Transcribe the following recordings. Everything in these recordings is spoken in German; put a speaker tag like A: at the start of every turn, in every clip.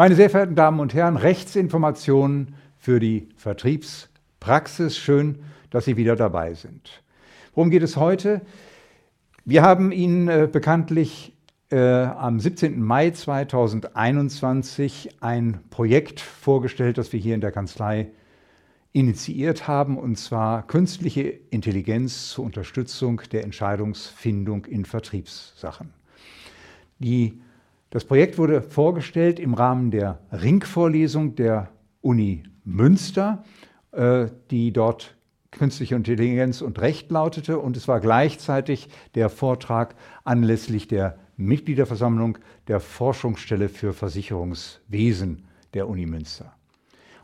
A: Meine sehr verehrten Damen und Herren, Rechtsinformationen für die Vertriebspraxis. Schön, dass Sie wieder dabei sind. Worum geht es heute? Wir haben Ihnen äh, bekanntlich äh, am 17. Mai 2021 ein Projekt vorgestellt, das wir hier in der Kanzlei initiiert haben, und zwar künstliche Intelligenz zur Unterstützung der Entscheidungsfindung in Vertriebssachen. Die das Projekt wurde vorgestellt im Rahmen der Ringvorlesung der Uni Münster, äh, die dort Künstliche Intelligenz und Recht lautete. Und es war gleichzeitig der Vortrag anlässlich der Mitgliederversammlung der Forschungsstelle für Versicherungswesen der Uni Münster.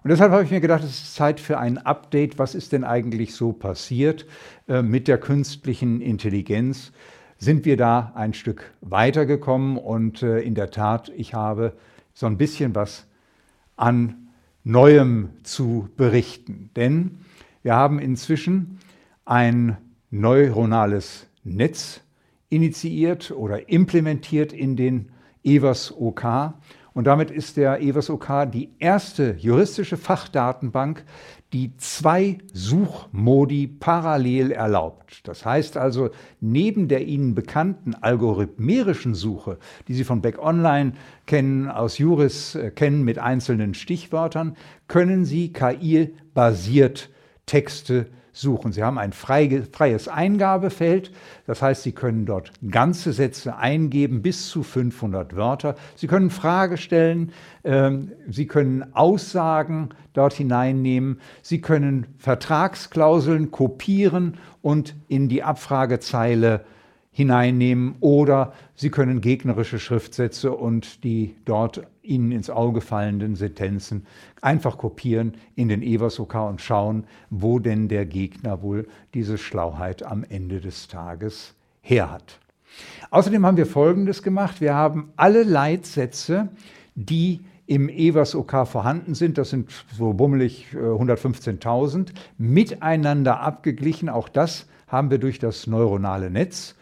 A: Und deshalb habe ich mir gedacht, es ist Zeit für ein Update. Was ist denn eigentlich so passiert äh, mit der künstlichen Intelligenz? Sind wir da ein Stück weitergekommen und äh, in der Tat, ich habe so ein bisschen was an Neuem zu berichten. Denn wir haben inzwischen ein neuronales Netz initiiert oder implementiert in den EVAS OK und damit ist der EWAS OK die erste juristische Fachdatenbank, die zwei Suchmodi parallel erlaubt. Das heißt also, neben der Ihnen bekannten algorithmerischen Suche, die Sie von Beck Online kennen, aus Juris äh, kennen mit einzelnen Stichwörtern, können Sie KI-basiert Texte. Sie haben ein freies Eingabefeld, das heißt, Sie können dort ganze Sätze eingeben, bis zu 500 Wörter. Sie können Frage stellen, ähm, Sie können Aussagen dort hineinnehmen, Sie können Vertragsklauseln kopieren und in die Abfragezeile hineinnehmen oder Sie können gegnerische Schriftsätze und die dort Ihnen ins Auge fallenden Sentenzen einfach kopieren in den EWAS-OK und schauen, wo denn der Gegner wohl diese Schlauheit am Ende des Tages her hat. Außerdem haben wir Folgendes gemacht. Wir haben alle Leitsätze, die im EWAS OK vorhanden sind, das sind so bummelig 115.000, äh, miteinander abgeglichen. Auch das haben wir durch das neuronale Netz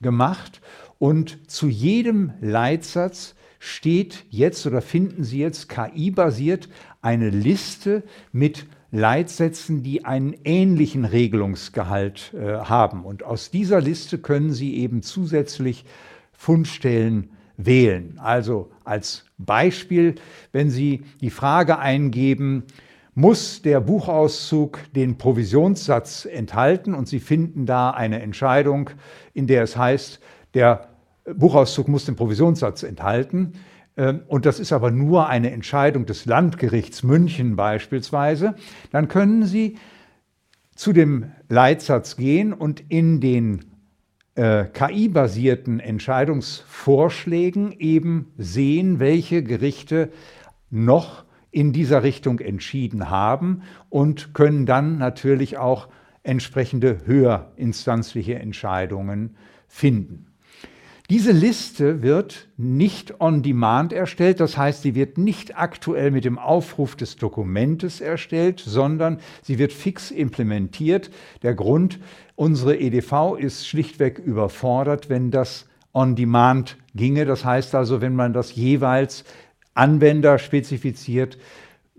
A: gemacht und zu jedem Leitsatz steht jetzt oder finden Sie jetzt KI-basiert eine Liste mit Leitsätzen, die einen ähnlichen Regelungsgehalt äh, haben. Und aus dieser Liste können Sie eben zusätzlich Fundstellen wählen. Also als Beispiel, wenn Sie die Frage eingeben, muss der Buchauszug den Provisionssatz enthalten und Sie finden da eine Entscheidung, in der es heißt, der Buchauszug muss den Provisionssatz enthalten. Ähm, und das ist aber nur eine Entscheidung des Landgerichts München beispielsweise. Dann können Sie zu dem Leitsatz gehen und in den äh, KI-basierten Entscheidungsvorschlägen eben sehen, welche Gerichte noch in dieser Richtung entschieden haben und können dann natürlich auch entsprechende höherinstanzliche Entscheidungen finden. Diese Liste wird nicht on demand erstellt, das heißt, sie wird nicht aktuell mit dem Aufruf des Dokumentes erstellt, sondern sie wird fix implementiert. Der Grund, unsere EDV ist schlichtweg überfordert, wenn das on demand ginge. Das heißt also, wenn man das jeweils Anwender spezifiziert,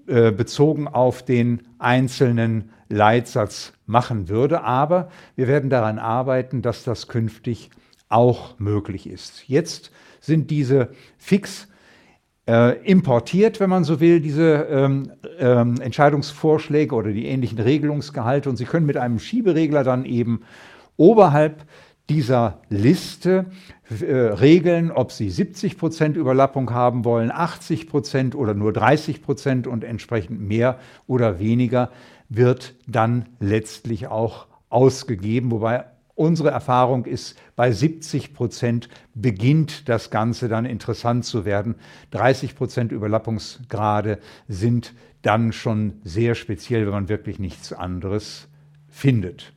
A: äh, bezogen auf den einzelnen Leitsatz machen würde. Aber wir werden daran arbeiten, dass das künftig auch möglich ist. Jetzt sind diese fix äh, importiert, wenn man so will, diese ähm, ähm, Entscheidungsvorschläge oder die ähnlichen Regelungsgehalte und Sie können mit einem Schieberegler dann eben oberhalb dieser Liste äh, regeln, ob Sie 70 Prozent Überlappung haben wollen, 80 Prozent oder nur 30 Prozent und entsprechend mehr oder weniger wird dann letztlich auch ausgegeben, wobei Unsere Erfahrung ist, bei 70 Prozent beginnt das Ganze dann interessant zu werden. 30 Prozent Überlappungsgrade sind dann schon sehr speziell, wenn man wirklich nichts anderes findet.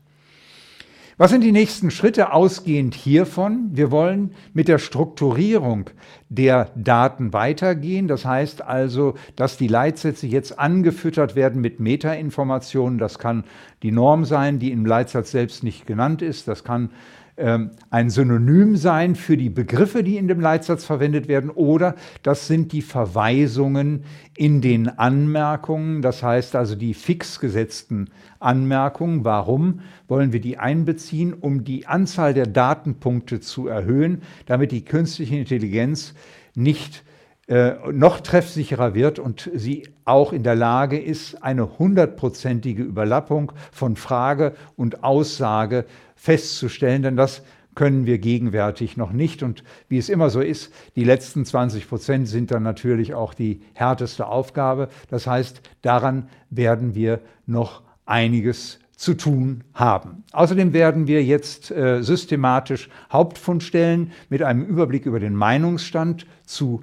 A: Was sind die nächsten Schritte ausgehend hiervon? Wir wollen mit der Strukturierung der Daten weitergehen. Das heißt also, dass die Leitsätze jetzt angefüttert werden mit Metainformationen. Das kann die Norm sein, die im Leitsatz selbst nicht genannt ist. Das kann ein Synonym sein für die Begriffe, die in dem Leitsatz verwendet werden, oder das sind die Verweisungen in den Anmerkungen, das heißt also die fix gesetzten Anmerkungen. Warum wollen wir die einbeziehen? Um die Anzahl der Datenpunkte zu erhöhen, damit die künstliche Intelligenz nicht äh, noch treffsicherer wird und sie auch in der Lage ist, eine hundertprozentige Überlappung von Frage und Aussage festzustellen, denn das können wir gegenwärtig noch nicht. Und wie es immer so ist, die letzten 20 Prozent sind dann natürlich auch die härteste Aufgabe. Das heißt, daran werden wir noch einiges zu tun haben. Außerdem werden wir jetzt äh, systematisch Hauptfundstellen mit einem Überblick über den Meinungsstand zu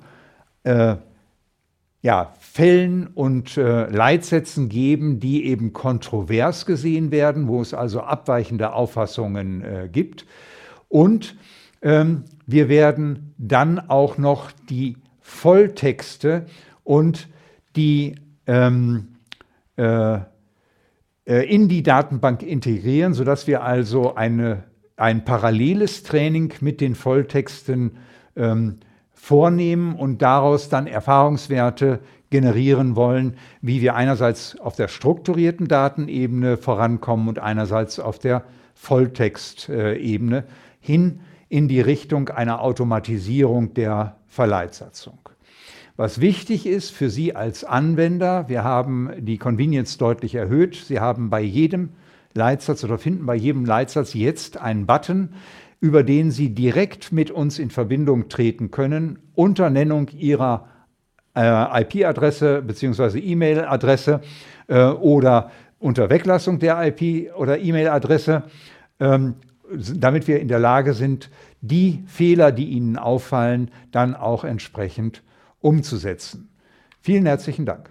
A: äh, ja, Fällen und äh, Leitsätzen geben, die eben kontrovers gesehen werden, wo es also abweichende Auffassungen äh, gibt. Und ähm, wir werden dann auch noch die Volltexte und die ähm, äh, äh in die Datenbank integrieren, sodass wir also eine, ein paralleles Training mit den Volltexten ähm, vornehmen und daraus dann Erfahrungswerte generieren wollen, wie wir einerseits auf der strukturierten Datenebene vorankommen und einerseits auf der Volltextebene hin in die Richtung einer Automatisierung der Verleitsatzung. Was wichtig ist für Sie als Anwender, wir haben die Convenience deutlich erhöht. Sie haben bei jedem Leitsatz oder finden bei jedem Leitsatz jetzt einen Button, über den Sie direkt mit uns in Verbindung treten können, unter Nennung Ihrer äh, IP-Adresse bzw. E-Mail-Adresse äh, oder unter Weglassung der IP- oder E-Mail-Adresse, ähm, damit wir in der Lage sind, die Fehler, die Ihnen auffallen, dann auch entsprechend umzusetzen. Vielen herzlichen Dank.